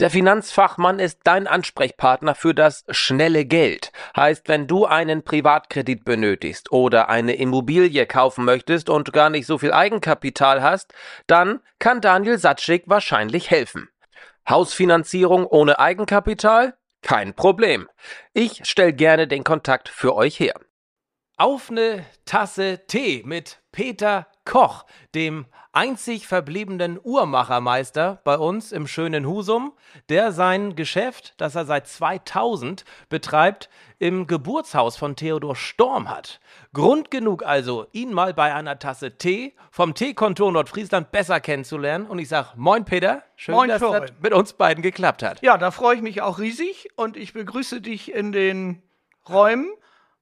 Der Finanzfachmann ist dein Ansprechpartner für das schnelle Geld. Heißt, wenn du einen Privatkredit benötigst oder eine Immobilie kaufen möchtest und gar nicht so viel Eigenkapital hast, dann kann Daniel Satschik wahrscheinlich helfen. Hausfinanzierung ohne Eigenkapital? Kein Problem. Ich stelle gerne den Kontakt für euch her. Auf eine Tasse Tee mit Peter Koch, dem einzig verbliebenen Uhrmachermeister bei uns im schönen Husum, der sein Geschäft, das er seit 2000 betreibt, im Geburtshaus von Theodor Storm hat. Grund genug also, ihn mal bei einer Tasse Tee vom Teekontor Nordfriesland besser kennenzulernen. Und ich sage, moin Peter, schön, Moin, dass Florian. das mit uns beiden geklappt hat. Ja, da freue ich mich auch riesig und ich begrüße dich in den Räumen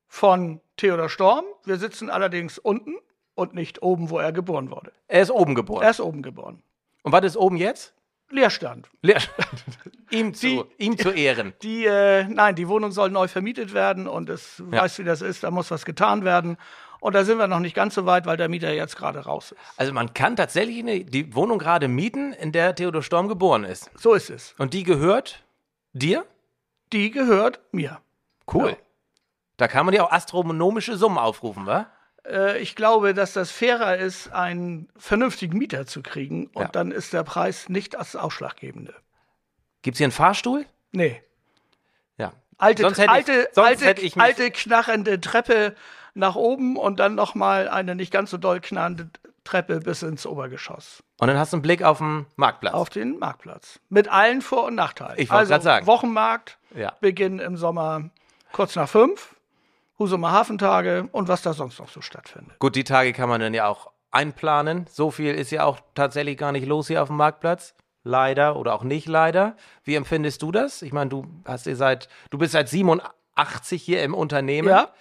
von Theodor Storm. Wir sitzen allerdings unten und nicht oben, wo er geboren wurde. Er ist oben geboren. Er ist oben geboren. Und was ist oben jetzt? Leerstand. Leerstand. ihm, zu, ihm zu Ehren. Die, äh, nein, die Wohnung soll neu vermietet werden und es Ja. weißt, wie das ist, da muss was getan werden. Und da sind wir noch nicht ganz so weit, weil der Mieter jetzt gerade raus ist. Also man kann tatsächlich eine, die Wohnung gerade mieten, in der Theodor Storm geboren ist. So ist es. Und die gehört dir? Die gehört mir. Cool. Ja. Da kann man ja auch astronomische Summen aufrufen, wa? Äh, ich glaube, dass das fairer ist, einen vernünftigen Mieter zu kriegen und Ja. dann ist der Preis nicht das Ausschlaggebende. Gibt's hier einen Fahrstuhl? Nee. Ja. Alte, sonst hätte alte, ich, sonst alte, hätte ich alte knarrende Treppe nach oben und dann noch mal eine nicht ganz so doll knarrende Treppe bis ins Obergeschoss Und dann hast du einen Blick auf den Marktplatz. auf den Marktplatz mit allen Vor- und Nachteilen. Ich wollte also grad sagen. Wochenmarkt, Ja. Beginn im Sommer kurz nach fünf, Husumer Hafentage und was da sonst noch so stattfindet. Gut, die Tage kann man dann ja auch einplanen. So viel ist ja auch tatsächlich gar nicht los hier auf dem Marktplatz. Leider oder auch nicht leider. Wie empfindest du das? Ich meine, du hast ihr seit, du bist seit 87 hier im Unternehmen. Ja.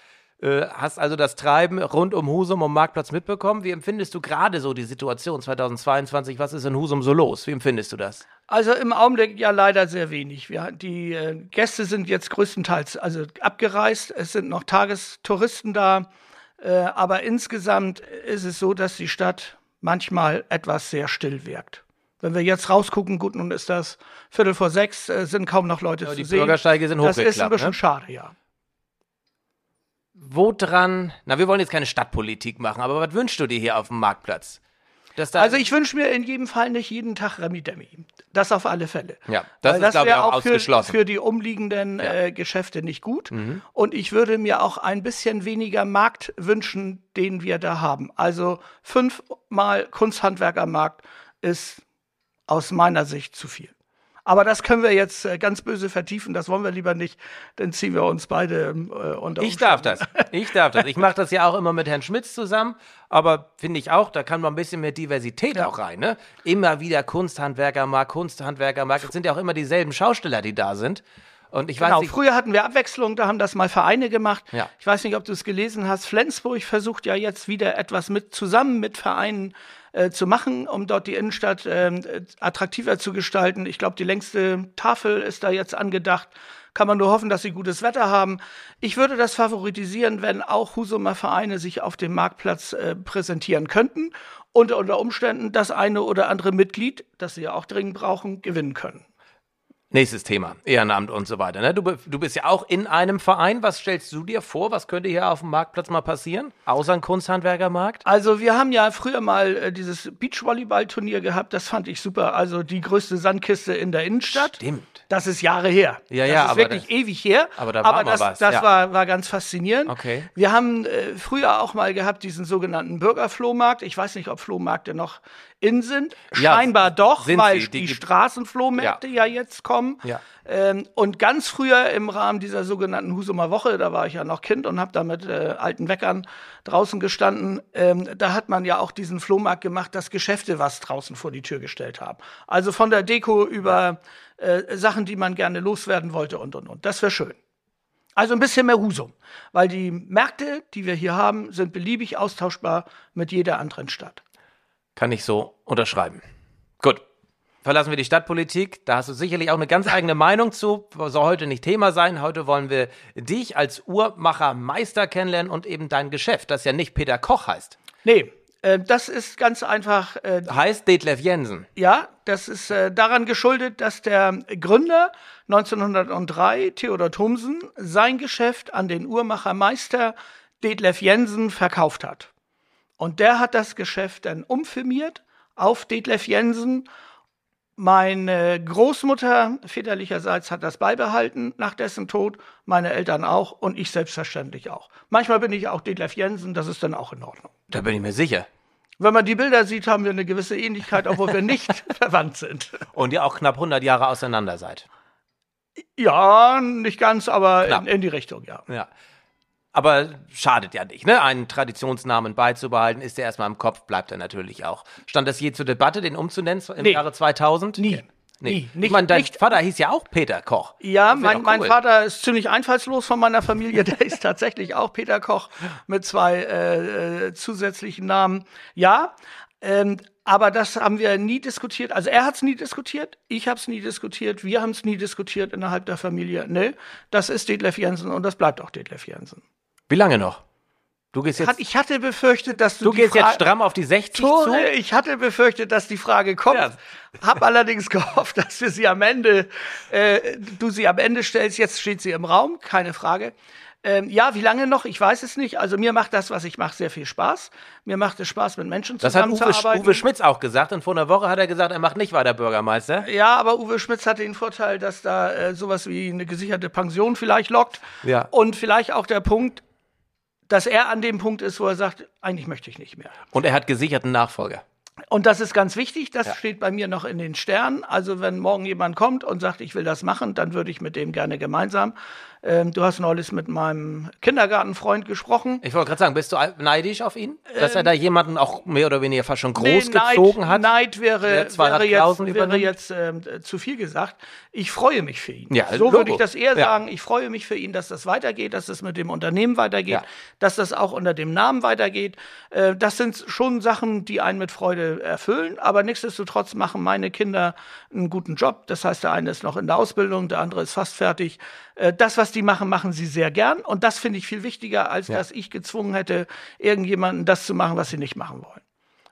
Äh, hast also das Treiben rund um Husum und Marktplatz mitbekommen. Wie empfindest du gerade so die Situation 2022? Was ist in Husum so los? Wie empfindest du das? Also im Augenblick ja leider sehr wenig. Wir, die äh, Gäste sind jetzt größtenteils also abgereist. Es sind noch Tagestouristen da. Äh, aber insgesamt ist es so, dass die Stadt manchmal etwas sehr still wirkt. Wenn wir jetzt rausgucken, gut, nun ist das Viertel vor sechs, äh, sind kaum noch Leute zu die sehen. Bürgersteige sind Das ist ein hochgeklappt, bisschen ne? schade, ja. Wo dran? Na, wir wollen jetzt keine Stadtpolitik machen, aber was wünschst du dir hier auf dem Marktplatz? Also ich wünsche mir in jedem Fall nicht jeden Tag Remi Demi. Das auf alle Fälle. Ja, das Weil ist, glaub ich, auch für, ausgeschlossen. für die umliegenden Ja. Mhm. äh, Geschäfte nicht gut. Und ich würde mir auch ein bisschen weniger Markt wünschen, den wir da haben. Also fünfmal Kunsthandwerkermarkt ist aus meiner Sicht zu viel. Aber das können wir jetzt äh, ganz böse vertiefen. Das wollen wir lieber nicht. Dann ziehen wir uns beide ähm, äh, unter. Ich darf das. Ich darf das. Ich mache das ja auch immer mit Herrn Schmitz zusammen, aber finde ich auch, da kann man ein bisschen mehr Diversität auch rein. Ne? Immer wieder Kunsthandwerkermarkt, Kunsthandwerkermarkt. Es sind ja auch immer dieselben Schausteller, die da sind. Und ich weiß Genau, nicht, früher hatten wir Abwechslung, da haben das mal Vereine gemacht. Ja. Ich weiß nicht, ob du es gelesen hast. Flensburg versucht ja jetzt wieder etwas mit zusammen mit Vereinen äh, zu machen, um dort die Innenstadt ähm, äh, attraktiver zu gestalten. Ich glaube, die längste Tafel ist da jetzt angedacht. Kann man nur hoffen, dass sie gutes Wetter haben. Ich würde das favoritisieren, wenn auch Husumer Vereine sich auf dem Marktplatz äh, präsentieren könnten und unter Umständen das eine oder andere Mitglied, das sie ja auch dringend brauchen, gewinnen können. Nächstes Thema, Ehrenamt und so weiter. Ne? Du, du bist ja auch in einem Verein. Was stellst du dir vor? Was könnte hier auf dem Marktplatz mal passieren? Außer ein Kunsthandwerkermarkt? Also wir haben ja früher mal äh, dieses Beachvolleyball-Turnier gehabt, das fand ich super. Also die größte Sandkiste in der Innenstadt. Stimmt. Das ist Jahre her. Ja, das ja, ist aber wirklich das- ewig her. aber da war mal das, was, das ja. war, war ganz faszinierend. Okay. Wir haben äh, früher auch mal gehabt diesen sogenannten Bürgerflohmarkt. Ich weiß nicht, ob Flohmärkte noch in sind. Ja, Scheinbar doch, sind weil sie. Die die, Straßenflohmärkte ja. jetzt kommen. Ja. Ähm, und ganz früher im Rahmen dieser sogenannten Husumer Woche, da war ich ja noch Kind und habe da mit äh, alten Weckern draußen gestanden, ähm, da hat man ja auch diesen Flohmarkt gemacht, dass Geschäfte was draußen vor die Tür gestellt haben. Also von der Deko über äh, Sachen, die man gerne loswerden wollte und und und. Das wäre schön. Also ein bisschen mehr Husum, weil die Märkte, die wir hier haben, sind beliebig austauschbar mit jeder anderen Stadt. Kann ich so unterschreiben. Gut. Verlassen wir die Stadtpolitik. Da hast du sicherlich auch eine ganz eigene Meinung zu. Soll heute nicht Thema sein. Heute wollen wir dich als Uhrmacher Meister kennenlernen und eben dein Geschäft, das ja nicht Peter Koch heißt. Nee, äh, das ist ganz einfach. Äh, heißt Detlef Jensen. Ja, das ist äh, daran geschuldet, dass der Gründer 1903, Theodor Thomsen, sein Geschäft an den Uhrmacher Meister Detlef Jensen verkauft hat. Und der hat das Geschäft dann umfirmiert auf Detlef Jensen meine Großmutter väterlicherseits hat das beibehalten nach dessen Tod, meine Eltern auch und ich selbstverständlich auch. Manchmal bin ich auch Detlef Jensen, das ist dann auch in Ordnung. Da bin ich mir sicher. Wenn man die Bilder sieht, haben wir eine gewisse Ähnlichkeit, obwohl wir nicht verwandt sind. Und ihr auch knapp 100 Jahre auseinander seid. Ja, nicht ganz, aber in, in, die Richtung, ja. Ja. Aber schadet ja nicht, ne? Einen Traditionsnamen beizubehalten, ist der erstmal im Kopf, bleibt er natürlich auch. Stand das je zur Debatte, den umzunennen im nee. Jahre 2000? Nie. Nee. Nie. Nicht, ich meine, dein nicht. Vater hieß ja auch Peter Koch. Ja, mein, cool. mein Vater ist ziemlich einfallslos von meiner Familie. Der ist tatsächlich auch Peter Koch mit zwei äh, äh, zusätzlichen Namen. Ja, ähm, aber das haben wir nie diskutiert. Also er hat es nie diskutiert, ich habe es nie diskutiert, wir haben es nie diskutiert innerhalb der Familie. Ne, das ist Detlef Jensen und das bleibt auch Detlef Jensen. Wie lange noch? Du gehst jetzt. Ich hatte befürchtet, dass du. Du gehst Fra jetzt stramm auf die 60 Tore, zu. Ich hatte befürchtet, dass die Frage kommt. Ja. Hab allerdings gehofft, dass wir sie am Ende, äh, du sie am Ende stellst. Jetzt steht sie im Raum, keine Frage. Ähm, ja, wie lange noch? Ich weiß es nicht. Also mir macht das, was ich mache, sehr viel Spaß. Mir macht es Spaß, mit Menschen zusammenzuarbeiten. Das hat Uwe, Uwe Schmitz auch gesagt. Und vor einer Woche hat er gesagt, er macht nicht weiter Bürgermeister. Ja, aber Uwe Schmitz hatte den Vorteil, dass da äh, sowas wie eine gesicherte Pension vielleicht lockt. Ja. Und vielleicht auch der Punkt, dass er an dem Punkt ist, wo er sagt, eigentlich möchte ich nicht mehr. Und er hat gesicherten Nachfolger. Und das ist ganz wichtig, das ja. steht bei mir noch in den Sternen. Also wenn morgen jemand kommt und sagt, ich will das machen, dann würde ich mit dem gerne gemeinsam ähm, du hast neulich mit meinem Kindergartenfreund gesprochen. Ich wollte gerade sagen, bist du neidisch auf ihn? Dass ähm, er da jemanden auch mehr oder weniger fast schon groß nee, gezogen Neid, hat? Neid wäre, wäre jetzt, wäre jetzt ähm, zu viel gesagt. Ich freue mich für ihn. Ja, so würde ich das eher ja. sagen. Ich freue mich für ihn, dass das weitergeht, dass das mit dem Unternehmen weitergeht, ja. dass das auch unter dem Namen weitergeht. Äh, das sind schon Sachen, die einen mit Freude erfüllen. Aber nichtsdestotrotz machen meine Kinder einen guten Job. Das heißt, der eine ist noch in der Ausbildung, der andere ist fast fertig. Äh, das, was die machen, machen sie sehr gern. Und das finde ich viel wichtiger, als ja. dass ich gezwungen hätte, irgendjemanden das zu machen, was sie nicht machen wollen.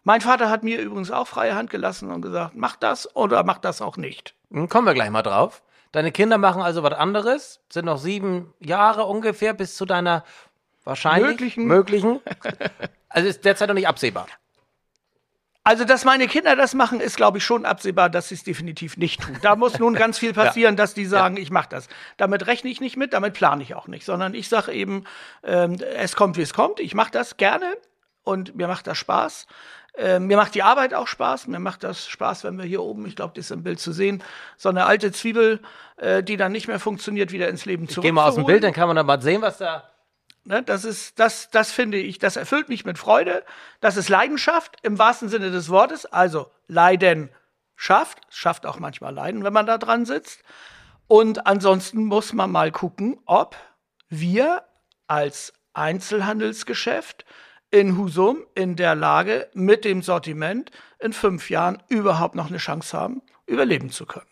Mein Vater hat mir übrigens auch freie Hand gelassen und gesagt, mach das oder mach das auch nicht. Dann kommen wir gleich mal drauf. Deine Kinder machen also was anderes, sind noch sieben Jahre ungefähr bis zu deiner wahrscheinlich möglichen. möglichen. Also ist derzeit noch nicht absehbar. Also, dass meine Kinder das machen, ist, glaube ich, schon absehbar, dass sie es definitiv nicht tun. Da muss nun ganz viel passieren, ja. dass die sagen, ja. ich mache das. Damit rechne ich nicht mit, damit plane ich auch nicht, sondern ich sage eben, ähm, es kommt, wie es kommt. Ich mache das gerne und mir macht das Spaß. Äh, mir macht die Arbeit auch Spaß. Mir macht das Spaß, wenn wir hier oben, ich glaube, das ist im Bild zu sehen, so eine alte Zwiebel, äh, die dann nicht mehr funktioniert, wieder ins Leben zurück. Gehen wir aus dem Bild, dann kann man dann mal sehen, was da Ne, das ist, das, das finde ich, das erfüllt mich mit Freude. Das ist Leidenschaft im wahrsten Sinne des Wortes. Also Leiden schafft, schafft auch manchmal Leiden, wenn man da dran sitzt. Und ansonsten muss man mal gucken, ob wir als Einzelhandelsgeschäft in Husum in der Lage, mit dem Sortiment in fünf Jahren überhaupt noch eine Chance haben, überleben zu können.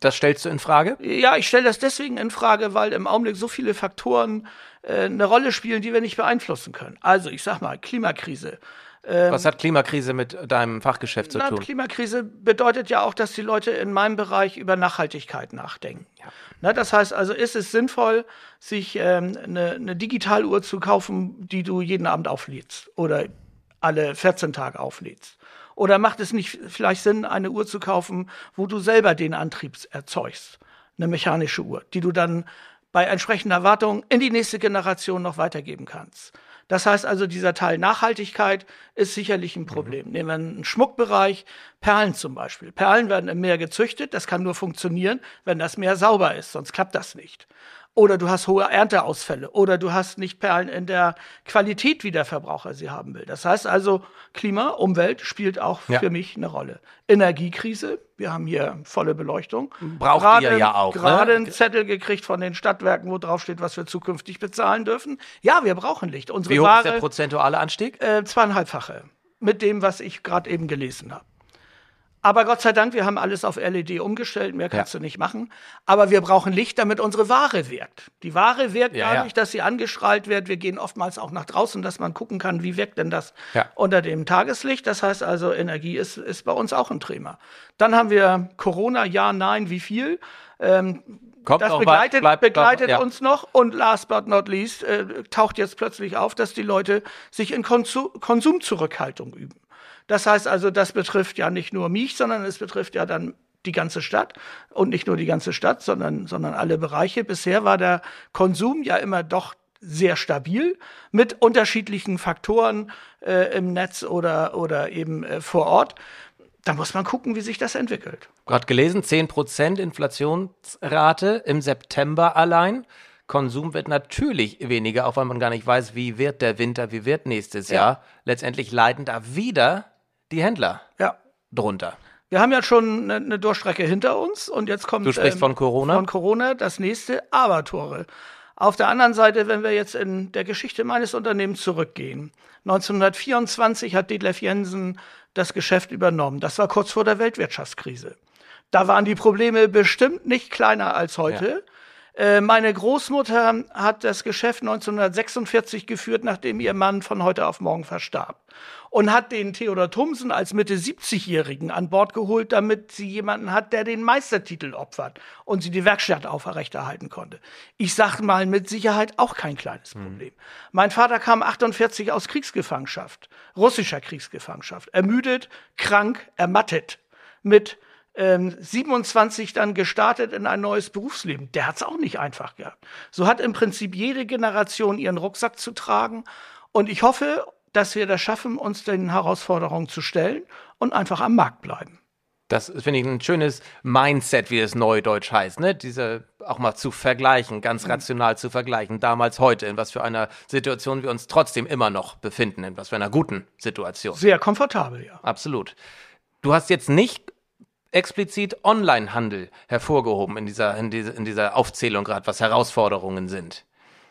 Das stellst du in Frage? Ja, ich stelle das deswegen in Frage, weil im Augenblick so viele Faktoren äh, eine Rolle spielen, die wir nicht beeinflussen können. Also, ich sag mal, Klimakrise. Ähm, Was hat Klimakrise mit deinem Fachgeschäft zu na, tun? Klimakrise bedeutet ja auch, dass die Leute in meinem Bereich über Nachhaltigkeit nachdenken. Ja. Na, das heißt also, ist es sinnvoll, sich ähm, eine, eine Digitaluhr zu kaufen, die du jeden Abend auflädst oder alle 14 Tage auflädst? Oder macht es nicht vielleicht Sinn, eine Uhr zu kaufen, wo du selber den Antrieb erzeugst? Eine mechanische Uhr, die du dann bei entsprechender Wartung in die nächste Generation noch weitergeben kannst. Das heißt also, dieser Teil Nachhaltigkeit ist sicherlich ein Problem. Mhm. Nehmen wir einen Schmuckbereich, Perlen zum Beispiel. Perlen werden im Meer gezüchtet. Das kann nur funktionieren, wenn das Meer sauber ist, sonst klappt das nicht. Oder du hast hohe Ernteausfälle oder du hast nicht Perlen in der Qualität, wie der Verbraucher sie haben will. Das heißt also, Klima, Umwelt spielt auch Ja. für mich eine Rolle. Energiekrise, wir haben hier volle Beleuchtung. Braucht Gerade- ihr ja auch, ne? Gerade einen Zettel gekriegt von den Stadtwerken, wo drauf steht, was wir zukünftig bezahlen dürfen. Ja, wir brauchen Licht. Unsere Wie hoch ist der Ware prozentuale Anstieg? äh, zweieinhalbfache mit dem, was ich gerade eben gelesen habe. Aber Gott sei Dank, wir haben alles auf LED umgestellt, mehr kannst Ja. du nicht machen. Aber wir brauchen Licht, damit unsere Ware wirkt. Die Ware wirkt Ja, dadurch, ja. dass sie angestrahlt wird. Wir gehen oftmals auch nach draußen, dass man gucken kann, wie wirkt denn das unter dem Tageslicht. Das heißt also, Energie ist, ist bei uns auch ein Thema. Dann haben wir Corona, ja, nein, wie viel? Ähm, Kommt das begleitet, bleibt- begleitet ja. uns noch und last but not least äh, taucht jetzt plötzlich auf, dass die Leute sich in Konsu Konsumzurückhaltung üben. Das heißt also, das betrifft ja nicht nur mich, sondern es betrifft ja dann die ganze Stadt und nicht nur die ganze Stadt, sondern, sondern alle Bereiche. Bisher war der Konsum ja immer doch sehr stabil mit unterschiedlichen Faktoren äh, im Netz oder, oder eben äh, vor Ort. Da muss man gucken, wie sich das entwickelt. Gerade gelesen, 10% Inflationsrate im September allein. Konsum wird natürlich weniger, auch weil man gar nicht weiß, wie wird der Winter, wie wird nächstes Ja. Jahr. Letztendlich leiden da wieder die Händler Ja, drunter. Wir haben ja schon eine, eine Durchstrecke hinter uns und jetzt kommt Du sprichst von Corona? Von Corona das nächste Abertore. Auf der anderen Seite, wenn wir jetzt in der Geschichte meines Unternehmens zurückgehen. 1924 hat Detlef Jensen das Geschäft übernommen. Das war kurz vor der Weltwirtschaftskrise. Da waren die Probleme bestimmt nicht kleiner als heute. Äh, Meine Großmutter hat das Geschäft 1946 geführt, nachdem ihr Mann von heute auf morgen verstarb. Und hat den Theodor Thomsen als Mitte 70-Jährigen an Bord geholt, damit sie jemanden hat, der den Meistertitel opfert und sie die Werkstatt aufrechterhalten konnte. Ich sag mal mit Sicherheit auch kein kleines Problem. Mein Vater kam 48 aus Kriegsgefangenschaft, russischer Kriegsgefangenschaft, ermüdet, krank, ermattet, mit ähm, 27 dann gestartet in ein neues Berufsleben. Der hat es auch nicht einfach gehabt. So hat im Prinzip jede Generation ihren Rucksack zu tragen. Und ich hoffe, dass wir das schaffen, uns den Herausforderungen zu stellen und einfach am Markt bleiben. Das finde ich ein schönes Mindset, wie es neudeutsch heißt, ne? Diese auch mal zu vergleichen, ganz rational zu vergleichen, damals, heute, in was für einer Situation wir uns trotzdem immer noch befinden, in was für einer guten Situation. Sehr komfortabel, ja. Absolut. Du hast jetzt nicht explizit Onlinehandel hervorgehoben in dieser, in dieser, in dieser Aufzählung gerade, was Herausforderungen sind.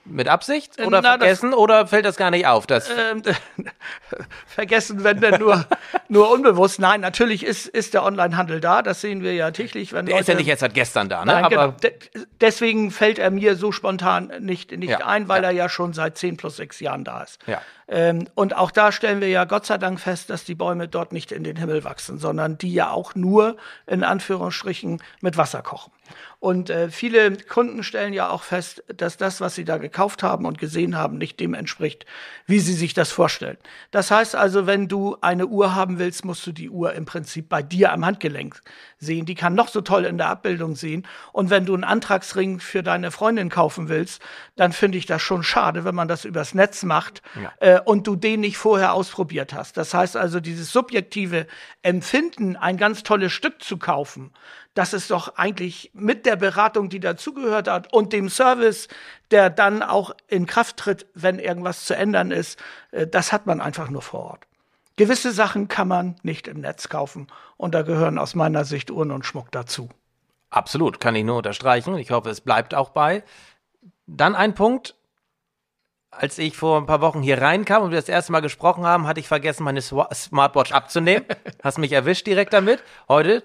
Mit Absicht oder Äh, na, das- vergessen oder fällt das gar nicht auf? Dass, Ähm, vergessen, wenn denn nur, nur unbewusst. Nein, natürlich ist, ist der Onlinehandel da. Das sehen wir ja täglich. Wenn der ist ja Leute- nicht jetzt seit gestern da, ne? Nein, Aber genau. De deswegen fällt er mir so spontan nicht, nicht Ja, ein, weil ja. er ja schon seit 10 plus 6 Jahren da ist. Ja. Ähm, und auch da stellen wir ja Gott sei Dank fest, dass die Bäume dort nicht in den Himmel wachsen, sondern die ja auch nur in Anführungsstrichen mit Wasser kochen. Und äh, viele Kunden stellen ja auch fest, dass das, was sie da gekauft haben und gesehen haben, nicht dem entspricht, wie sie sich das vorstellen. Das heißt also, wenn du eine Uhr haben willst, musst du die Uhr im Prinzip bei dir am Handgelenk sehen. Die kann noch so toll in der Abbildung sehen. Und wenn du einen Antragsring für deine Freundin kaufen willst, dann finde ich das schon schade, wenn man das übers Netz macht äh, und du den nicht vorher ausprobiert hast. Das heißt also, dieses subjektive Empfinden, ein ganz tolles Stück zu kaufen, das ist doch eigentlich mit der Beratung, die dazugehört hat und dem Service, der dann auch in Kraft tritt, wenn irgendwas zu ändern ist, äh, das hat man einfach nur vor Ort. Gewisse Sachen kann man nicht im Netz kaufen und da gehören aus meiner Sicht Uhren und Schmuck dazu. Absolut, kann ich nur unterstreichen. Ich hoffe, es bleibt auch bei. Dann ein Punkt. Als ich vor ein paar Wochen hier reinkam und wir das erste Mal gesprochen haben, hatte ich vergessen, meine Smartwatch abzunehmen. Hast mich erwischt direkt damit. Heute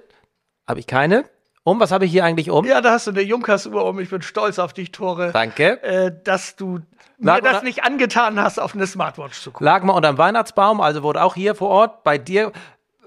habe ich keine. Um, was habe ich hier eigentlich um? Ja, da hast du eine Junkers-Uhr um. Ich bin stolz auf dich, Tore, Danke. äh, dass du Lag mir das nicht angetan hast, auf eine Smartwatch zu gucken. Lag mal unterm Weihnachtsbaum, also wurde auch hier vor Ort bei dir.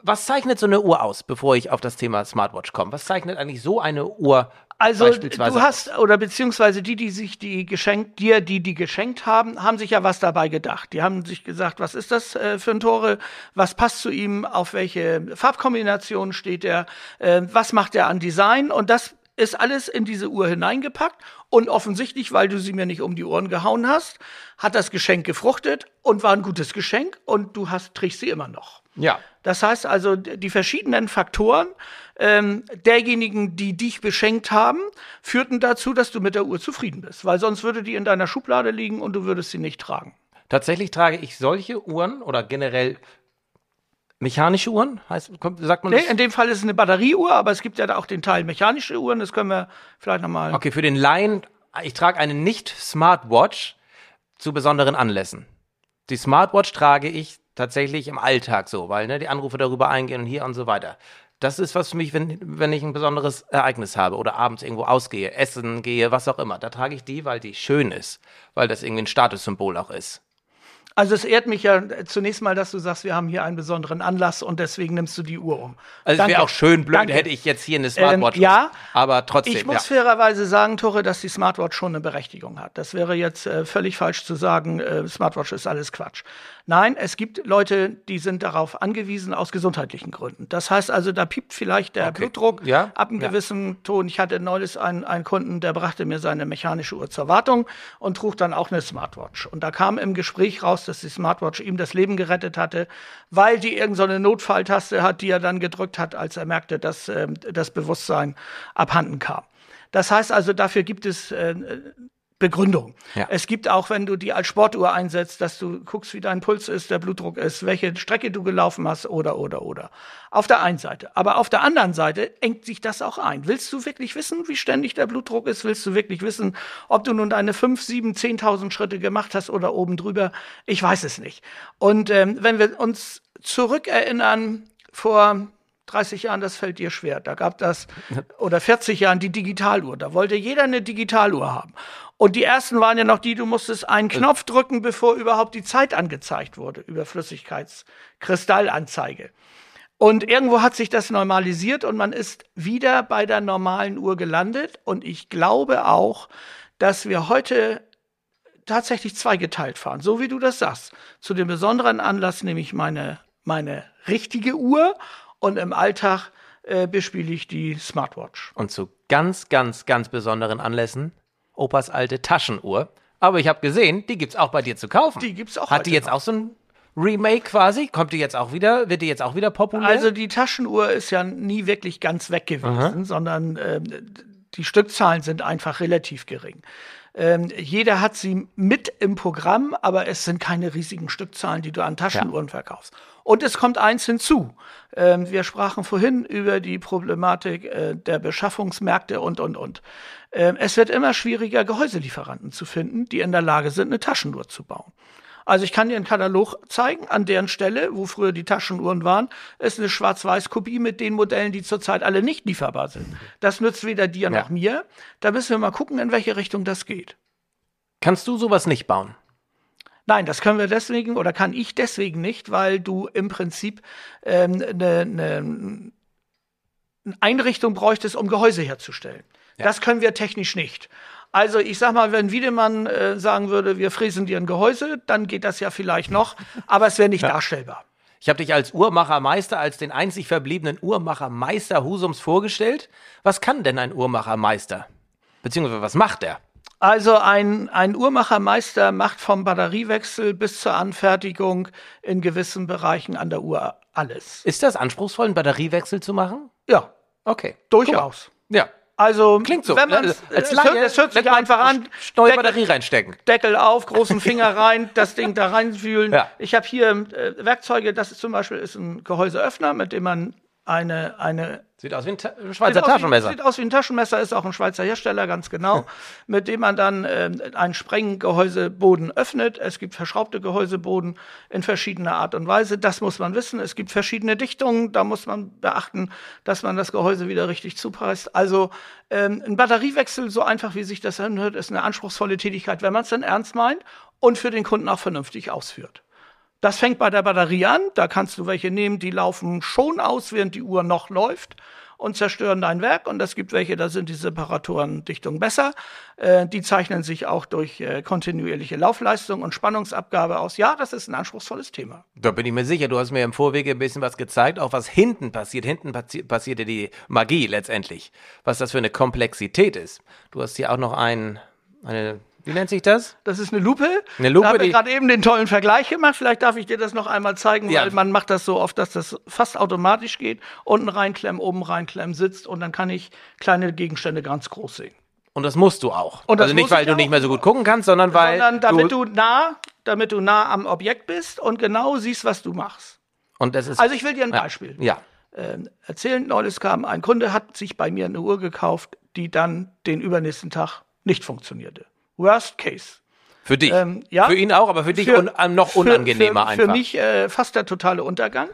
Was zeichnet so eine Uhr aus, bevor ich auf das Thema Smartwatch komme? Was zeichnet eigentlich so eine Uhr Also du hast, oder beziehungsweise die, die sich die geschenkt, dir, die die geschenkt haben, haben sich ja was dabei gedacht. Die haben sich gesagt, was ist das äh, für ein Tore? Was passt zu ihm? Auf welche Farbkombination steht er? Äh, was macht er an Design? Und das ist alles in diese Uhr hineingepackt und offensichtlich, weil du sie mir nicht um die Ohren gehauen hast, hat das Geschenk gefruchtet und war ein gutes Geschenk und du hast, trägst sie immer noch. Ja. Das heißt also, die verschiedenen Faktoren ähm, derjenigen, die dich beschenkt haben, führten dazu, dass du mit der Uhr zufrieden bist, weil sonst würde die in deiner Schublade liegen und du würdest sie nicht tragen. Tatsächlich trage ich solche Uhren oder generell mechanische Uhren, heißt, sagt man Nee, das? in dem Fall ist es eine Batterieuhr, aber es gibt ja da auch den Teil mechanische Uhren, das können wir vielleicht nochmal. Okay, für den Laien, ich trage eine nicht-Smartwatch zu besonderen Anlässen. Die Smartwatch trage ich tatsächlich im Alltag so, weil ne, die Anrufe darüber eingehen und hier und so weiter. Das ist was für mich, wenn, wenn ich ein besonderes Ereignis habe oder abends irgendwo ausgehe, essen gehe, was auch immer. Da trage ich die, weil die schön ist, weil das irgendwie ein Statussymbol auch ist. Also es ehrt mich ja zunächst mal, dass du sagst, wir haben hier einen besonderen Anlass und deswegen nimmst du die Uhr um. Also es wäre auch schön blöd, Danke. hätte ich jetzt hier eine Smartwatch. Ähm, ja, aber trotzdem. Ich muss ja. fairerweise sagen, Tore, dass die Smartwatch schon eine Berechtigung hat. Das wäre jetzt äh, völlig falsch zu sagen, äh, Smartwatch ist alles Quatsch. Nein, es gibt Leute, die sind darauf angewiesen aus gesundheitlichen Gründen. Das heißt also, da piept vielleicht der Okay. Blutdruck Ja, ab einem ja. gewissen Ton. Ich hatte neulich einen, einen Kunden, der brachte mir seine mechanische Uhr zur Wartung und trug dann auch eine Smartwatch. Und da kam im Gespräch raus, dass die Smartwatch ihm das Leben gerettet hatte, weil die irgendeine so Notfalltaste hat, die er dann gedrückt hat, als er merkte, dass ähm, das Bewusstsein abhanden kam. Das heißt also, dafür gibt es äh, Begründung. Ja. Es gibt auch, wenn du die als Sportuhr einsetzt, dass du guckst, wie dein Puls ist, der Blutdruck ist, welche Strecke du gelaufen hast oder, oder, oder. Auf der einen Seite. Aber auf der anderen Seite engt sich das auch ein. Willst du wirklich wissen, wie ständig der Blutdruck ist? Willst du wirklich wissen, ob du nun deine 5, 7, 10.000 Schritte gemacht hast oder oben drüber? Ich weiß es nicht. Und ähm, wenn wir uns zurückerinnern vor 30 Jahren, das fällt dir schwer. Da gab das, oder 40 Jahren, die Digitaluhr. Da wollte jeder eine Digitaluhr haben. Und die ersten waren ja noch die, du musstest einen Knopf drücken, bevor überhaupt die Zeit angezeigt wurde, über Flüssigkeitskristallanzeige. Und irgendwo hat sich das normalisiert und man ist wieder bei der normalen Uhr gelandet. Und ich glaube auch, dass wir heute tatsächlich zweigeteilt fahren, so wie du das sagst. Zu dem besonderen Anlass nehme ich meine, meine richtige Uhr und im Alltag äh, bespiele ich die Smartwatch. Und zu ganz, ganz, ganz besonderen Anlässen Opas alte Taschenuhr. Aber ich habe gesehen, die gibt's auch bei dir zu kaufen. Die gibt's auch Hat die jetzt noch. auch so ein Remake quasi? Kommt die jetzt auch wieder? Wird die jetzt auch wieder populär? Also die Taschenuhr ist ja nie wirklich ganz weg gewesen, sondern ähm, die Stückzahlen sind einfach relativ gering. Ähm, jeder hat sie mit im Programm, aber es sind keine riesigen Stückzahlen, die du an Taschenuhren verkaufst. Und es kommt eins hinzu. Ähm, wir sprachen vorhin über die Problematik äh, der Beschaffungsmärkte und, und, und. Ähm, es wird immer schwieriger, Gehäuselieferanten zu finden, die in der Lage sind, eine Taschenuhr zu bauen. Also ich kann dir einen Katalog zeigen, an deren Stelle, wo früher die Taschenuhren waren, ist eine Schwarz-Weiß-Kopie mit den Modellen, die zurzeit alle nicht lieferbar sind. Das nützt weder dir noch mir. Da müssen wir mal gucken, in welche Richtung das geht. Kannst du sowas nicht bauen? Nein, das können wir deswegen oder kann ich deswegen nicht, weil du im Prinzip ähm, eine, eine, eine Einrichtung bräuchtest, um Gehäuse herzustellen. Das können wir technisch nicht. Also ich sag mal, wenn Wiedemann äh, sagen würde, wir fräsen dir ein Gehäuse, dann geht das ja vielleicht noch, aber es wäre nicht darstellbar. Ich habe dich als Uhrmachermeister, als den einzig verbliebenen Uhrmachermeister Husums vorgestellt. Was kann denn ein Uhrmachermeister? Beziehungsweise was macht er? Also ein, ein Uhrmachermeister macht vom Batteriewechsel bis zur Anfertigung in gewissen Bereichen an der Uhr alles. Ist das anspruchsvoll, einen Batteriewechsel zu machen? Ja, Okay. durchaus. Ja. Also Klingt so. Wenn man Als es Laie hört, es hört sich einfach an. Neue Deckel- Batterie reinstecken. Deckel auf, großen Finger rein, das Ding da reinfühlen. Ja. Ich habe hier äh, Werkzeuge, das ist zum Beispiel ist ein Gehäuseöffner, mit dem man eine, eine Sieht aus wie ein Ta Sieht Schweizer aus wie- Taschenmesser. Sieht aus wie ein Taschenmesser, ist auch ein Schweizer Hersteller, ganz genau, mit dem man dann ähm, einen Sprenggehäuseboden öffnet. Es gibt verschraubte Gehäuseboden in verschiedener Art und Weise. Das muss man wissen. Es gibt verschiedene Dichtungen. Da muss man beachten, dass man das Gehäuse wieder richtig zupresst. Also ähm, ein Batteriewechsel, so einfach wie sich das anhört, ist eine anspruchsvolle Tätigkeit, wenn man es dann ernst meint und für den Kunden auch vernünftig ausführt. Das fängt bei der Batterie an. Da kannst du welche nehmen, die laufen schon aus, während die Uhr noch läuft. und zerstören dein Werk. Und es gibt welche, da sind die Separatorendichtungen besser. Äh, die zeichnen sich auch durch äh, kontinuierliche Laufleistung und Spannungsabgabe aus. Ja, das ist ein anspruchsvolles Thema. Da bin ich mir sicher. Du hast mir im Vorwege ein bisschen was gezeigt, auch was hinten passiert. Hinten passi passierte die Magie letztendlich. Was das für eine Komplexität ist. Du hast hier auch noch ein, eine wie nennt sich das? Das ist eine Lupe. Eine Lupe. Da habe ich gerade eben den tollen Vergleich gemacht. Vielleicht darf ich dir das noch einmal zeigen, Ja. weil man macht das so oft, dass das fast automatisch geht. Unten reinklemmen, oben reinklemmen, sitzt und dann kann ich kleine Gegenstände ganz groß sehen. Und das musst du auch. Also nicht, weil du nicht mehr so gut gucken kannst, sondern weil Sondern damit du, nah, damit du nah am Objekt bist und genau siehst, was du machst. und das ist Also ich will dir ein ja. Beispiel Ja. ähm, erzählen. Neulich kam ein Kunde, hat sich bei mir eine Uhr gekauft, die dann den übernächsten Tag nicht funktionierte. Worst case. Für dich. Ähm, ja. Für ihn auch, aber für dich Für- un ähm, noch Für- unangenehmer für, einfach. Für mich äh, fast der totale Untergang.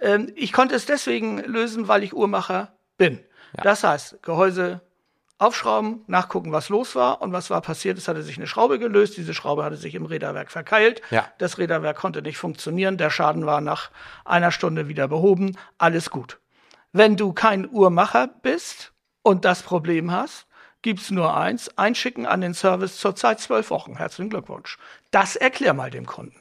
ähm, ich konnte es deswegen lösen, weil ich Uhrmacher bin. Das heißt, Gehäuse aufschrauben, nachgucken, was los war und was war passiert. Es hatte sich eine Schraube gelöst. Diese Schraube hatte sich im Räderwerk verkeilt. Ja. Das Räderwerk konnte nicht funktionieren. Der Schaden war nach einer Stunde wieder behoben. Alles gut. Wenn du kein Uhrmacher bist und das Problem hast, gibt's nur eins, einschicken an den Service zurzeit zwölf Wochen. Herzlichen Glückwunsch. Das erklär mal dem Kunden.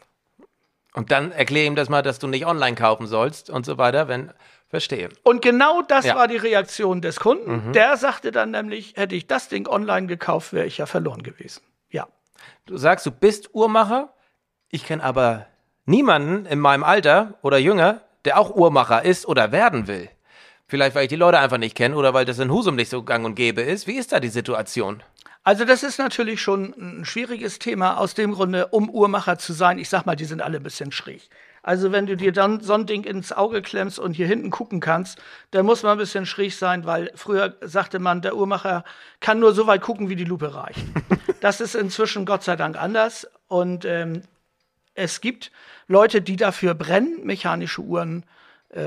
Und dann erklär ihm das mal, dass du nicht online kaufen sollst und so weiter, wenn. Verstehe. Und genau das Ja. Mhm. war die Reaktion des Kunden. Der sagte dann nämlich, hätte ich das Ding online gekauft, wäre ich ja verloren gewesen. Ja. Du sagst, du bist Uhrmacher. Ich kenne aber niemanden in meinem Alter oder jünger, der auch Uhrmacher ist oder werden will. Vielleicht, weil ich die Leute einfach nicht kenne oder weil das in Husum nicht so gang und gäbe ist. Wie ist da die Situation? Also das ist natürlich schon ein schwieriges Thema aus dem Grunde, um Uhrmacher zu sein. Ich sag mal, die sind alle ein bisschen schräg. Also wenn du dir dann so ein Ding ins Auge klemmst und hier hinten gucken kannst, dann muss man ein bisschen schräg sein, weil früher sagte man, der Uhrmacher kann nur so weit gucken, wie die Lupe reicht. Das ist inzwischen Gott sei Dank anders und ähm, es gibt Leute, die dafür brennen, mechanische Uhren äh,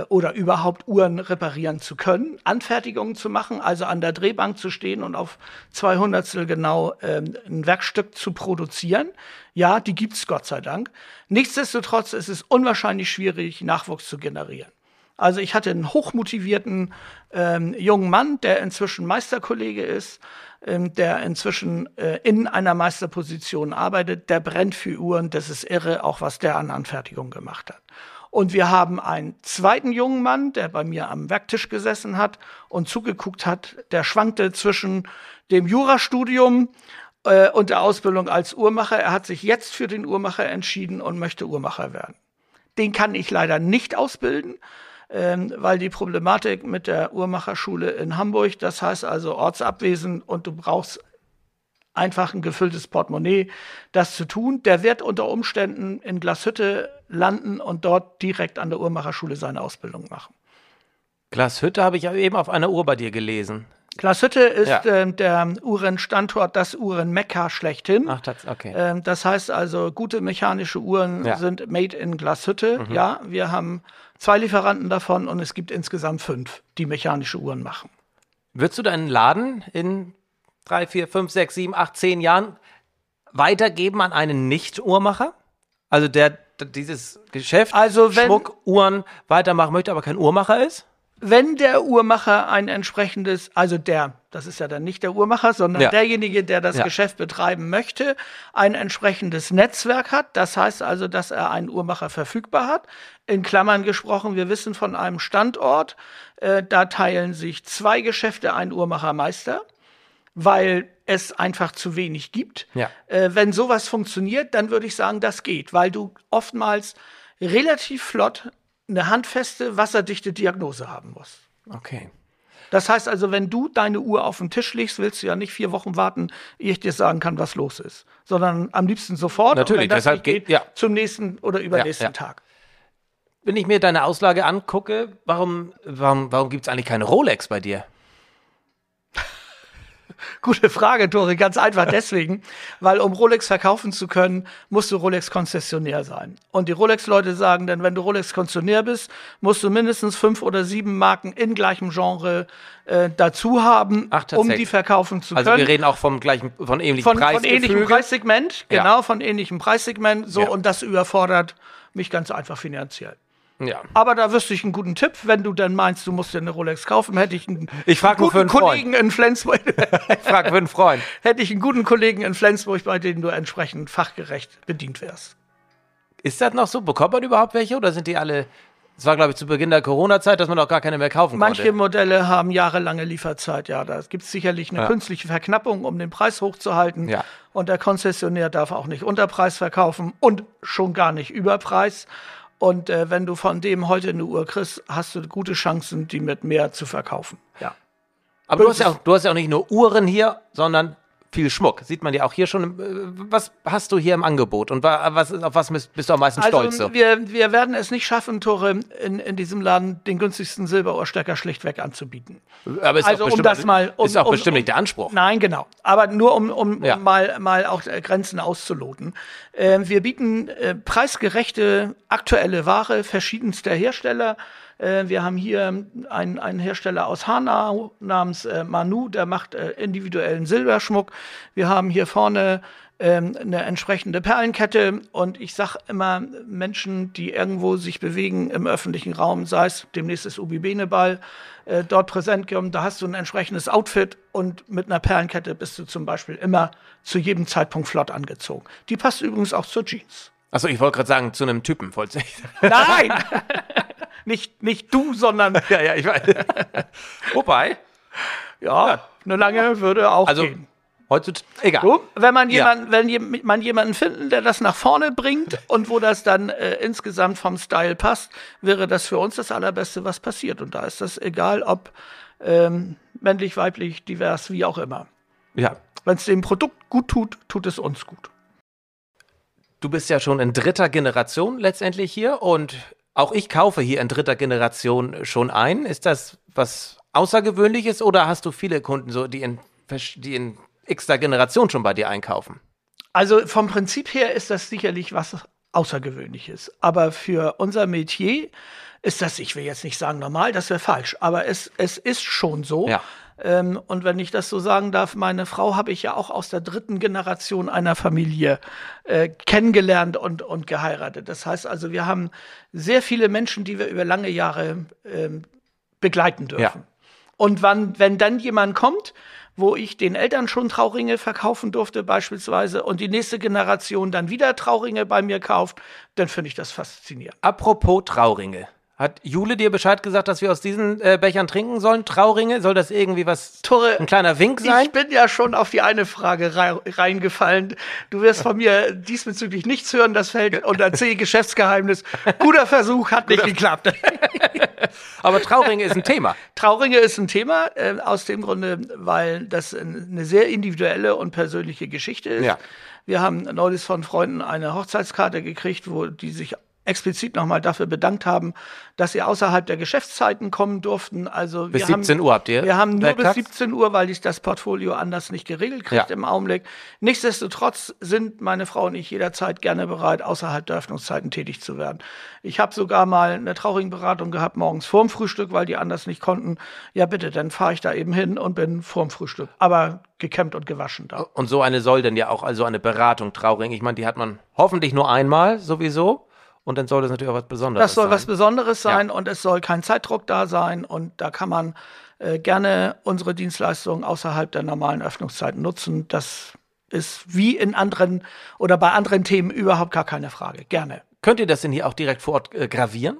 oder überhaupt Uhren reparieren zu können, Anfertigungen zu machen, also an der Drehbank zu stehen und auf 200 genau ähm, ein Werkstück zu produzieren. Ja, die gibt's Gott sei Dank. Nichtsdestotrotz ist es unwahrscheinlich schwierig, Nachwuchs zu generieren. Also ich hatte einen hochmotivierten ähm, jungen Mann, der inzwischen Meisterkollege ist, ähm, der inzwischen äh, in einer Meisterposition arbeitet, der brennt für Uhren, das ist irre, auch was der an Anfertigung gemacht hat. Und wir haben einen zweiten jungen Mann, der bei mir am Werktisch gesessen hat und zugeguckt hat, der schwankte zwischen dem Jurastudium äh, und der Ausbildung als Uhrmacher. Er hat sich jetzt für den Uhrmacher entschieden und möchte Uhrmacher werden. Den kann ich leider nicht ausbilden, ähm, weil die Problematik mit der Uhrmacherschule in Hamburg, das heißt also ortsabwesend und du brauchst einfach ein gefülltes Portemonnaie, das zu tun. Der wird unter Umständen in Glashütte landen und dort direkt an der Uhrmacherschule seine Ausbildung machen. Glashütte habe ich ja eben auf einer Uhr bei dir gelesen. Glashütte ist Ja. ähm, der Uhrenstandort, das Uhrenmekka schlechthin. Ach, das, okay. Ähm, das heißt also, gute mechanische Uhren Ja. Mhm. sind made in Glashütte. Ja, wir haben zwei Lieferanten davon und es gibt insgesamt fünf, die mechanische Uhren machen. Würdest du deinen Laden in drei, vier, fünf, sechs, sieben, acht, zehn Jahren weitergeben an einen Nicht-Uhrmacher? Also der dieses Geschäft, Also wenn- Schmuck, Uhren weitermachen möchte, aber kein Uhrmacher ist? Wenn der Uhrmacher ein entsprechendes, also der, das ist ja dann nicht der Uhrmacher, sondern Ja. derjenige, der das Ja. Geschäft betreiben möchte, ein entsprechendes Netzwerk hat, das heißt also, dass er einen Uhrmacher verfügbar hat. In Klammern gesprochen, wir wissen von einem Standort, äh, da teilen sich zwei Geschäfte ein Uhrmachermeister, weil es einfach zu wenig gibt. Ja. Äh, wenn sowas funktioniert, dann würde ich sagen, das geht, weil du oftmals relativ flott eine handfeste, wasserdichte Diagnose haben musst. Okay. Das heißt also, wenn du deine Uhr auf den Tisch legst, willst du ja nicht vier Wochen warten, ehe ich dir sagen kann, was los ist, sondern am liebsten sofort. Natürlich, deshalb nicht geht- ja. zum nächsten oder übernächsten Ja, ja. Tag. Wenn ich mir deine Auslage angucke, warum, warum, warum gibt es eigentlich keine Rolex bei dir? Gute Frage, Tore. Ganz einfach deswegen, weil um Rolex verkaufen zu können, musst du Rolex-Konzessionär sein. Und die Rolex-Leute sagen dann, wenn du Rolex-Konzessionär bist, musst du mindestens fünf oder sieben Marken in gleichem Genre äh, dazu haben, Ach, um die verkaufen zu Also können. wir reden auch vom gleichen, von ähnlichem von, von ähnlichem. Preissegment, Ja. genau, von ähnlichem Preissegment. So, Ja. und das überfordert mich ganz einfach finanziell. Ja. Aber da wüsste ich einen guten Tipp, wenn du dann meinst, du musst dir eine Rolex kaufen, hätte ich einen Ich für guten einen. Kollegen in Flensburg, Ich frag für einen Freund. hätte ich einen guten Kollegen in Flensburg, bei dem du entsprechend fachgerecht bedient wärst. Ist das noch so? Bekommt man überhaupt welche oder sind die alle. Es war, glaube ich, zu Beginn der Corona-Zeit, dass man auch gar keine mehr kaufen Manche konnte. Modelle haben jahrelange Lieferzeit, ja. Da gibt es sicherlich eine Ja. künstliche Verknappung, um den Preis hochzuhalten. Ja. Und der Konzessionär darf auch nicht Unterpreis verkaufen und schon gar nicht Überpreis. Und äh, wenn du von dem heute eine Uhr kriegst, hast du gute Chancen, die mit mehr zu verkaufen. Ja. Aber du hast, ja auch, du hast ja auch nicht nur Uhren hier, sondern viel Schmuck. Sieht man ja auch hier schon. äh, Was hast du hier im Angebot und wa- was, auf was bist du am meisten stolz? So? Also wir, wir werden es nicht schaffen, Tore, in, in diesem Laden den günstigsten Silberohrstecker schlichtweg anzubieten. Aber ist also um bestimmt, das mal- um- ist auch um- bestimmt um- nicht der Anspruch. Nein, genau. Aber nur um, um, Ja. um mal, mal auch äh, Grenzen auszuloten. Ähm, wir bieten äh, preisgerechte aktuelle Ware verschiedenster Hersteller. Äh, wir haben hier einen, einen Hersteller aus Hanau namens äh, Manu, der macht äh, individuellen Silberschmuck. Wir haben hier vorne ähm, eine entsprechende Perlenkette und ich sag immer Menschen, die irgendwo sich bewegen im öffentlichen Raum, sei es demnächst ist Ubi Beneball, äh, dort präsent kommen, da hast du ein entsprechendes Outfit und mit einer Perlenkette bist du zum Beispiel immer zu jedem Zeitpunkt flott angezogen. Die passt übrigens auch zur Jeans. Achso, ich wollte gerade sagen, zu einem Typen, wollte ich. Nein! nicht, nicht du, sondern ja, ja, ich weiß. Wobei, ja, eine lange würde auch also gehen. heutzutage, egal. So, wenn man Ja. jemanden, wenn je, man jemanden finden, der das nach vorne bringt und wo das dann äh, insgesamt vom Style passt, wäre das für uns das allerbeste, was passiert. Und da ist das egal, ob ähm, männlich, weiblich, divers, wie auch immer. Ja, Wenn es dem Produkt gut tut, tut es uns gut. du bist ja schon in dritter Generation letztendlich hier und auch ich kaufe hier in dritter Generation schon ein. Ist das was Außergewöhnliches oder hast du viele Kunden so, die in, die in x-ter Generation schon bei dir einkaufen? Also vom Prinzip her ist das sicherlich was Außergewöhnliches. Aber für unser Metier ist das, ich will jetzt nicht sagen normal, das wäre falsch, aber es, es ist schon so. Ja. Ähm, und wenn ich das so sagen darf, meine Frau habe ich ja auch aus der dritten Generation einer Familie äh, kennengelernt und, und geheiratet. Das heißt also, wir haben sehr viele Menschen, die wir über lange Jahre ähm, begleiten dürfen. Ja. Und wann, wenn dann jemand kommt, wo ich den Eltern schon Trauringe verkaufen durfte beispielsweise und die nächste Generation dann wieder Trauringe bei mir kauft, dann finde ich das faszinierend. Apropos Trauringe. Hat Jule dir Bescheid gesagt, dass wir aus diesen äh, Bechern trinken sollen? Trauringe? Soll das irgendwie was, Tore, ein kleiner Wink sein? Ich bin ja schon auf die eine Frage rei reingefallen. Du wirst von mir diesbezüglich nichts hören, das fällt unter C Geschäftsgeheimnis. Guter Versuch, hat nicht geklappt. Aber Trauringe ist ein Thema. Trauringe ist ein Thema, äh, aus dem Grunde, weil das eine sehr individuelle und persönliche Geschichte ist. Ja. Wir haben neulich von Freunden eine Hochzeitskarte gekriegt, wo die sich explizit nochmal dafür bedankt haben, dass sie außerhalb der Geschäftszeiten kommen durften. Also Bis wir haben, 17 Uhr habt ihr Wir haben nur bis werktags? 17 Uhr, weil ich das Portfolio anders nicht geregelt kriegt Ja. im Augenblick. Nichtsdestotrotz sind meine Frau und ich jederzeit gerne bereit, außerhalb der Öffnungszeiten tätig zu werden. Ich habe sogar mal eine Trauringberatung gehabt, morgens vorm Frühstück, weil die anders nicht konnten. Ja, bitte, dann fahre ich da eben hin und bin vorm Frühstück. Aber gekämmt und gewaschen da. Und so eine soll denn ja auch, also eine Beratung Trauring. Ich meine, die hat man hoffentlich nur einmal sowieso. Und dann soll das natürlich auch was Besonderes Das soll sein. was Besonderes sein Ja. und es soll kein Zeitdruck da sein und da kann man äh, gerne unsere Dienstleistungen außerhalb der normalen Öffnungszeiten nutzen. Das ist wie in anderen oder bei anderen Themen überhaupt gar keine Frage. Gerne. Könnt ihr das denn hier auch direkt vor Ort äh, gravieren?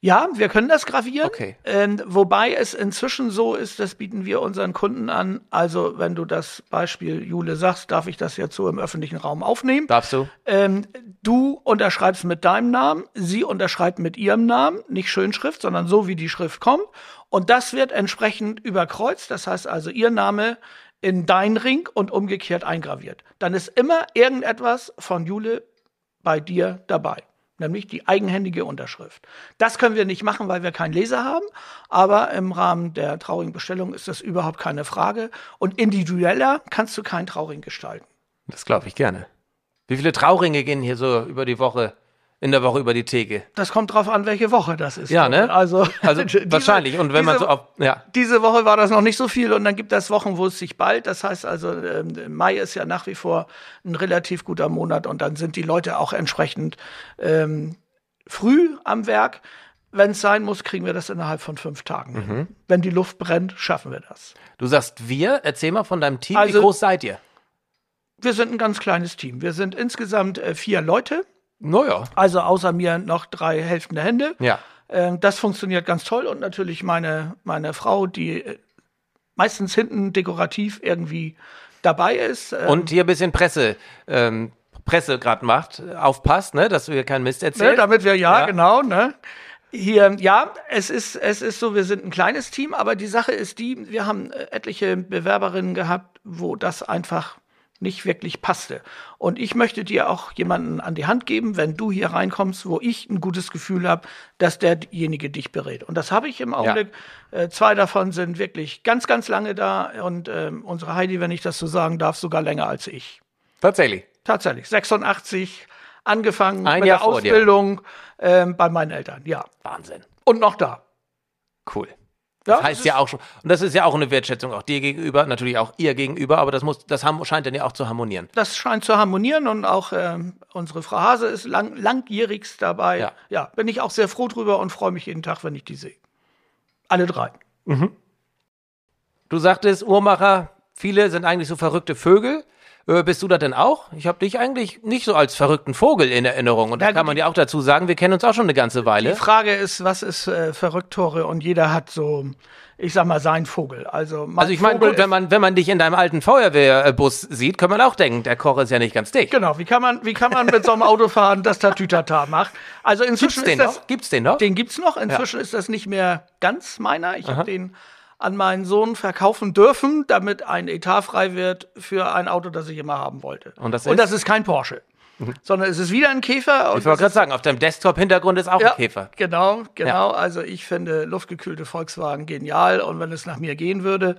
Ja, wir können das gravieren. Okay. Ähm, wobei es inzwischen so ist, das bieten wir unseren Kunden an. Also, wenn du das Beispiel Jule sagst, darf ich das jetzt so im öffentlichen Raum aufnehmen. Darfst du? Ähm, du unterschreibst mit deinem Namen, sie unterschreibt mit ihrem Namen, nicht Schönschrift, sondern so wie die Schrift kommt. Und das wird entsprechend überkreuzt. Das heißt also, ihr Name in dein Ring und umgekehrt eingraviert. Dann ist immer irgendetwas von Jule bei dir dabei. Nämlich die eigenhändige Unterschrift. Das können wir nicht machen, weil wir keinen Leser haben. Aber im Rahmen der Trauringbestellung ist das überhaupt keine Frage. Und individueller kannst du keinen Trauring gestalten. Das glaube ich gerne. Wie viele Trauringe gehen hier so über die Woche, in der Woche über die Theke? Das kommt drauf an, welche Woche das ist. Ja, ne? Also, Also diese- wahrscheinlich. Und wenn man diese- so auf, ja. Diese Woche war das noch nicht so viel und dann gibt es Wochen, wo es sich bald. Das heißt also, ähm, Mai ist ja nach wie vor ein relativ guter Monat und dann sind die Leute auch entsprechend ähm, früh am Werk. Wenn es sein muss, kriegen wir das innerhalb von fünf Tagen. hin. Wenn die Luft brennt, schaffen wir das. Du sagst wir, erzähl mal von deinem Team. Wie Also- groß seid ihr? Wir sind ein ganz kleines Team. Wir sind insgesamt äh, vier Leute, Naja. also außer mir noch drei helfende Hände. Ja. Ähm, das funktioniert ganz toll und natürlich meine, meine Frau, die äh, meistens hinten dekorativ irgendwie dabei ist. Ähm, Und hier ein bisschen Presse, ähm, Presse gerade macht. Aufpasst, ne, dass du hier keinen Mist ne, erzählst. damit wir, ja, Ja. genau, ne? Hier, ja, es ist, es ist so, wir sind ein kleines Team, aber die Sache ist die, wir haben äh, etliche Bewerberinnen gehabt, wo das einfach nicht wirklich passte. Und ich möchte dir auch jemanden an die Hand geben, wenn du hier reinkommst, wo ich ein gutes Gefühl habe, dass derjenige dich berät. Und das habe ich im Augenblick. Äh, zwei davon sind wirklich ganz, ganz lange da und ähm, unsere Heidi, wenn ich das so sagen darf, sogar länger als ich. Tatsächlich. Tatsächlich. 86 angefangen Ein mit Jahr der. Ausbildung ähm, bei meinen Eltern, ja. Wahnsinn. Und noch da. Cool. Ja, Das heißt es ja auch schon, und das ist ja auch eine Wertschätzung auch dir gegenüber, natürlich auch ihr gegenüber, aber das muss, das scheint dann ja auch zu harmonieren. Das scheint zu harmonieren und auch ähm, unsere Frau Hase ist lang, langjährigst dabei. Ja. ja, bin ich auch sehr froh drüber und freue mich jeden Tag, wenn ich die sehe. Alle drei. Du sagtest, Uhrmacher, viele sind eigentlich so verrückte Vögel. Äh, bist du das denn auch? Ich habe dich eigentlich nicht so als verrückten Vogel in Erinnerung. Und das kann man ja auch dazu sagen, wir kennen uns auch schon eine ganze Weile. Die Frage ist, was ist äh, verrückt, Tore? Und jeder hat so, ich sag mal, sein Vogel. Also, mein Also ich meine, gut, wenn man, wenn man dich in deinem alten Feuerwehrbus sieht, kann man auch denken, der Koch ist ja nicht ganz dicht. Genau, wie kann man, wie kann man mit so einem Auto fahren, das Tatütata macht? Also Gibt's inzwischen den ist das, noch? Gibt's den noch? Den gibt's noch. Inzwischen ist das nicht mehr ganz meiner. Ich habe den an meinen Sohn verkaufen dürfen, damit ein Etat frei wird für ein Auto, das ich immer haben wollte. Und das Und ist? das ist kein Porsche, sondern es ist wieder ein Käfer. Und Ich wollte gerade sagen, auf deinem Desktop-Hintergrund ist auch ja, ein Käfer. Genau, genau. Also ich finde luftgekühlte Volkswagen genial und wenn es nach mir gehen würde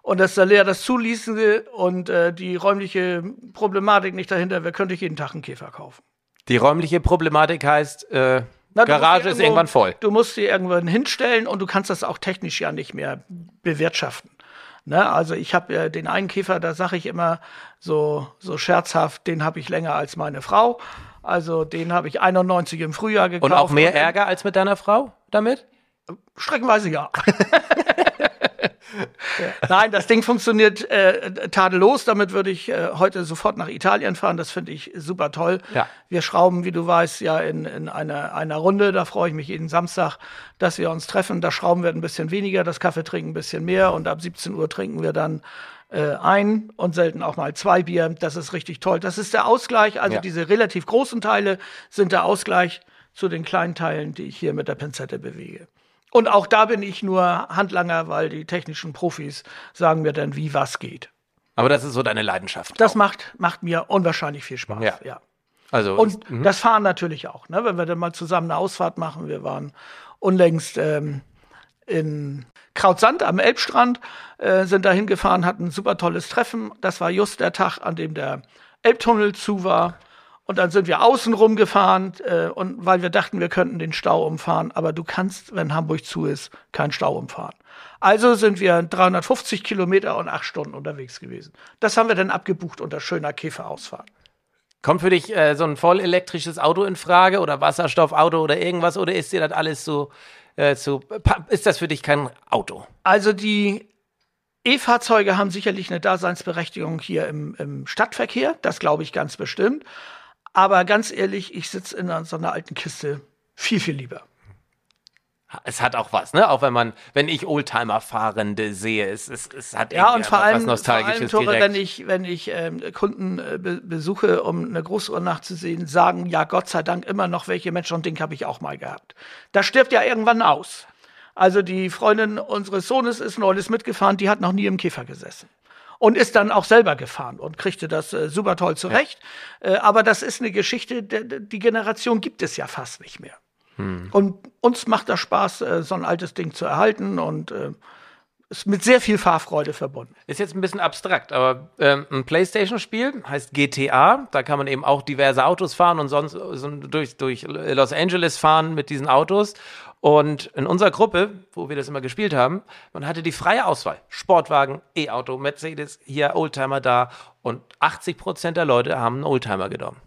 und das Salär das zuließe und äh, die räumliche Problematik nicht dahinter wäre, könnte ich jeden Tag einen Käfer kaufen. Die räumliche Problematik heißt, äh, Na, Garage ist irgendwo- irgendwann voll. Du musst die irgendwann hinstellen und du kannst das auch technisch ja nicht mehr bewirtschaften. Ne? Also ich habe äh, den einen Käfer, da sage ich immer so, so scherzhaft, den habe ich länger als meine Frau. Also den habe ich 91 im Frühjahr gekauft. Und auch mehr Ärger als mit deiner Frau damit? Streckenweise ja. Nein, das Ding funktioniert äh, tadellos. Damit würde ich äh, heute sofort nach Italien fahren. Das finde ich super toll. Ja. Wir schrauben, wie du weißt, ja in, in einer, einer Runde. Da freue ich mich jeden Samstag, dass wir uns treffen. Da schrauben wir ein bisschen weniger, das Kaffee trinken ein bisschen mehr und ab 17 Uhr trinken wir dann äh, ein und selten auch mal zwei Bier. Das ist richtig toll. Das ist der Ausgleich. Also Ja. diese relativ großen Teile sind der Ausgleich zu den kleinen Teilen, die ich hier mit der Pinzette bewege. Und auch da bin ich nur Handlanger, weil die technischen Profis sagen mir dann, wie was geht. Aber das ist so deine Leidenschaft. Das macht, macht mir unwahrscheinlich viel Spaß. Ja. ja. Also Und mhm. das Fahren natürlich auch, ne? wenn wir dann mal zusammen eine Ausfahrt machen. Wir waren unlängst ähm, in Krautsand am Elbstrand, äh, sind da hingefahren, hatten ein super tolles Treffen. Das war just der Tag, an dem der Elbtunnel zu war. Und dann sind wir außen rumgefahren, äh, und weil wir dachten, wir könnten den Stau umfahren. Aber du kannst, wenn Hamburg zu ist, keinen Stau umfahren. Also sind wir 350 Kilometer und acht Stunden unterwegs gewesen. Das haben wir dann abgebucht unter schöner Käferausfahrt. Kommt für dich äh, so ein voll elektrisches Auto in Frage oder Wasserstoffauto oder irgendwas oder ist dir das alles so, äh, so ist das für dich kein Auto? Also die E-Fahrzeuge haben sicherlich eine Daseinsberechtigung hier im, im Stadtverkehr, das glaube ich ganz bestimmt. Aber ganz ehrlich, ich sitze in so einer alten Kiste viel, viel lieber. Es hat auch was, ne? Auch wenn man, wenn ich Oldtimer-Fahrende sehe, es, es, es hat Ja, und vor allem, was vor Nostalgisches allem Tore, direkt. wenn ich, wenn ich ähm, Kunden äh, be besuche, um eine Großuhr nachzusehen, sagen, ja, Gott sei Dank immer noch welche Menschen und den habe ich auch mal gehabt. Das stirbt ja irgendwann aus. Also die Freundin unseres Sohnes ist neulich mitgefahren, die hat noch nie im Käfer gesessen. Und ist dann auch selber gefahren und kriegte das äh, super toll zurecht. Äh, aber das ist eine Geschichte, die Generation gibt es ja fast nicht mehr. Und uns macht das Spaß, äh, so ein altes Ding zu erhalten und äh, ist mit sehr viel Fahrfreude verbunden. Ist jetzt ein bisschen abstrakt, aber ähm, ein Playstation-Spiel heißt GTA. Da kann man eben auch diverse Autos fahren und sonst so durch, durch Los Angeles fahren mit diesen Autos. Und in unserer Gruppe, wo wir das immer gespielt haben, man hatte die freie Auswahl. Sportwagen, E-Auto, Mercedes, hier Oldtimer da. Und 80 Prozent der Leute haben einen Oldtimer genommen.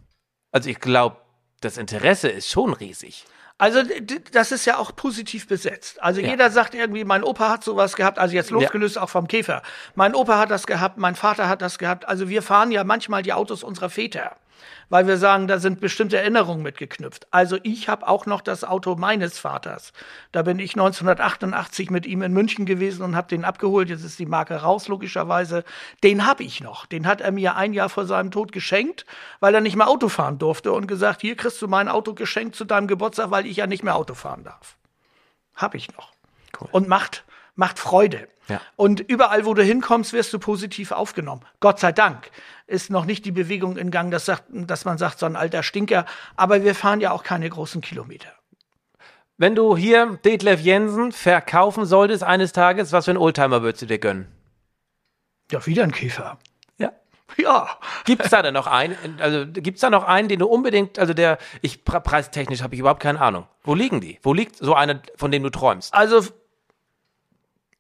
Also ich glaube, das Interesse ist schon riesig. Also das ist ja auch positiv besetzt. Also Ja. jeder sagt irgendwie, mein Opa hat sowas gehabt, also jetzt losgelöst auch vom Käfer. Mein Opa hat das gehabt, mein Vater hat das gehabt. Also wir fahren ja manchmal die Autos unserer Väter, weil wir sagen, da sind bestimmte Erinnerungen mitgeknüpft. Also ich habe auch noch das Auto meines Vaters. Da bin ich 1988 mit ihm in München gewesen und habe den abgeholt. Jetzt ist die Marke raus, logischerweise. Den habe ich noch. Den hat er mir ein Jahr vor seinem Tod geschenkt, weil er nicht mehr Auto fahren durfte und gesagt, hier kriegst du mein Auto geschenkt zu deinem Geburtstag, weil ich ja nicht mehr Auto fahren darf. Hab ich noch. Und macht, macht Freude. Ja. Und überall, wo du hinkommst, wirst du positiv aufgenommen. Gott sei Dank ist noch nicht die Bewegung in Gang, dass, sagt, dass man sagt, so ein alter Stinker. Aber wir fahren ja auch keine großen Kilometer. Wenn du hier Detlef Jensen verkaufen solltest eines Tages, was für einen Oldtimer würdest du dir gönnen? Ja, wieder ein Käfer. Ja. Ja. Gibt's da denn noch einen? Also gibt's da noch einen, den du unbedingt, also der, ich pre- preistechnisch habe ich überhaupt keine Ahnung. Wo liegen die? Wo liegt so einer, von dem du träumst? Also,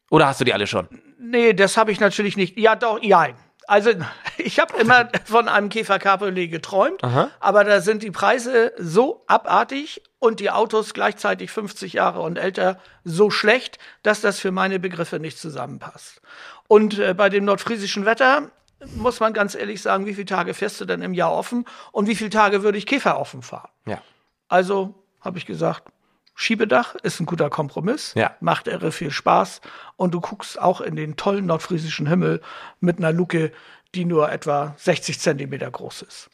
Oder hast du die alle schon? nee, das habe ich natürlich nicht. Ja, doch, ja. Also, ich habe immer von einem Käfer Cabriolet geträumt, aber da sind die Preise so abartig und die Autos gleichzeitig 50 Jahre und älter so schlecht, dass das für meine Begriffe nicht zusammenpasst. Und äh, bei dem nordfriesischen Wetter muss man ganz ehrlich sagen, wie viele Tage fährst du denn im Jahr offen und wie viele Tage würde ich Käfer offen fahren? Ja. Also habe ich gesagt, Schiebedach ist ein guter Kompromiss, Ja. macht irre viel Spaß und du guckst auch in den tollen nordfriesischen Himmel mit einer Luke, die nur etwa 60 Zentimeter groß ist.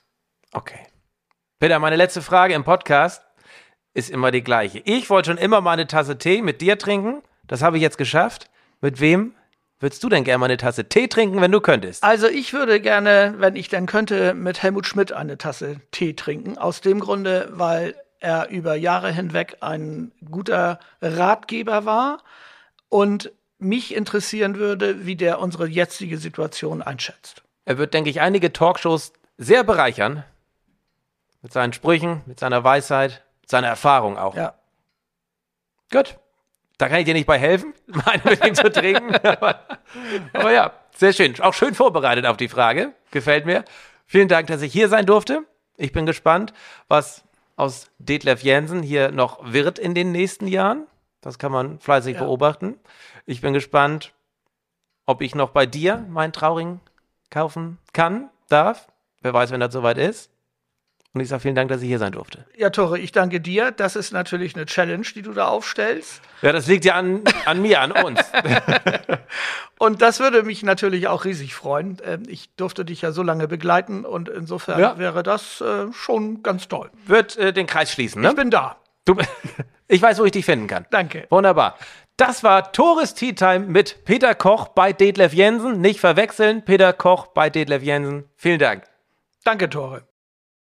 Okay. Peter, meine letzte Frage im Podcast ist immer die gleiche. Ich wollte schon immer mal eine Tasse Tee mit dir trinken. Das habe ich jetzt geschafft. Mit wem würdest du denn gerne mal eine Tasse Tee trinken, wenn du könntest? Also ich würde gerne, wenn ich denn könnte, mit Helmut Schmidt eine Tasse Tee trinken. Aus dem Grunde, weil er über Jahre hinweg ein guter Ratgeber war und mich interessieren würde, wie der unsere jetzige Situation einschätzt. Er wird, denke ich, einige Talkshows sehr bereichern. Mit seinen Sprüchen, mit seiner Weisheit, mit seiner Erfahrung auch. Ja. Gut. Da kann ich dir nicht bei helfen, meine mit ihm zu trinken. aber, aber ja, sehr schön. Auch schön vorbereitet auf die Frage. Gefällt mir. Vielen Dank, dass ich hier sein durfte. Ich bin gespannt, was aus Detlef Jensen hier noch wird in den nächsten Jahren. Das kann man fleißig Ja. beobachten. Ich bin gespannt, ob ich noch bei dir meinen Trauring kaufen kann, darf. Wer weiß, wenn das soweit ist. Und ich sage vielen Dank, dass ich hier sein durfte. Ja, Tore, ich danke dir. Das ist natürlich eine Challenge, die du da aufstellst. Ja, das liegt ja an, an mir, an uns. Und das würde mich natürlich auch riesig freuen. Ähm, Ich durfte dich ja so lange begleiten und insofern Ja. wäre das äh, schon ganz toll. Wird äh, den Kreis schließen, ne? Ich bin da. Du, ich weiß, wo ich dich finden kann. Danke. Wunderbar. Das war Tores Tea Time mit Peter Koch bei Detlef Jensen. Nicht verwechseln, Peter Koch bei Detlef Jensen. Vielen Dank. Danke, Tore.